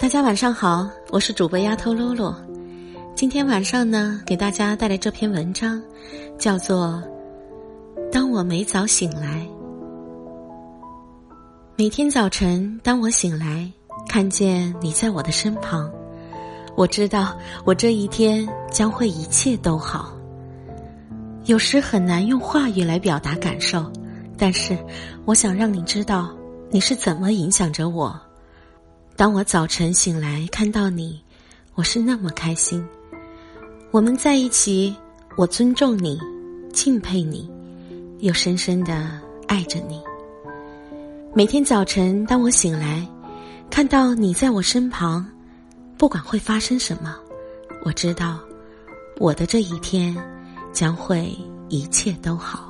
大家晚上好，我是主播丫头露露。今天晚上呢，给大家带来这篇文章，叫做《当我没早醒来》。每天早晨，当我醒来，看见你在我的身旁，我知道我这一天将会一切都好。有时很难用话语来表达感受，但是我想让你知道你是怎么影响着我。当我早晨醒来看到你，我是那么开心。我们在一起，我尊重你，敬佩你，又深深的爱着你。每天早晨，当我醒来，看到你在我身旁，不管会发生什么，我知道，我的这一天将会一切都好。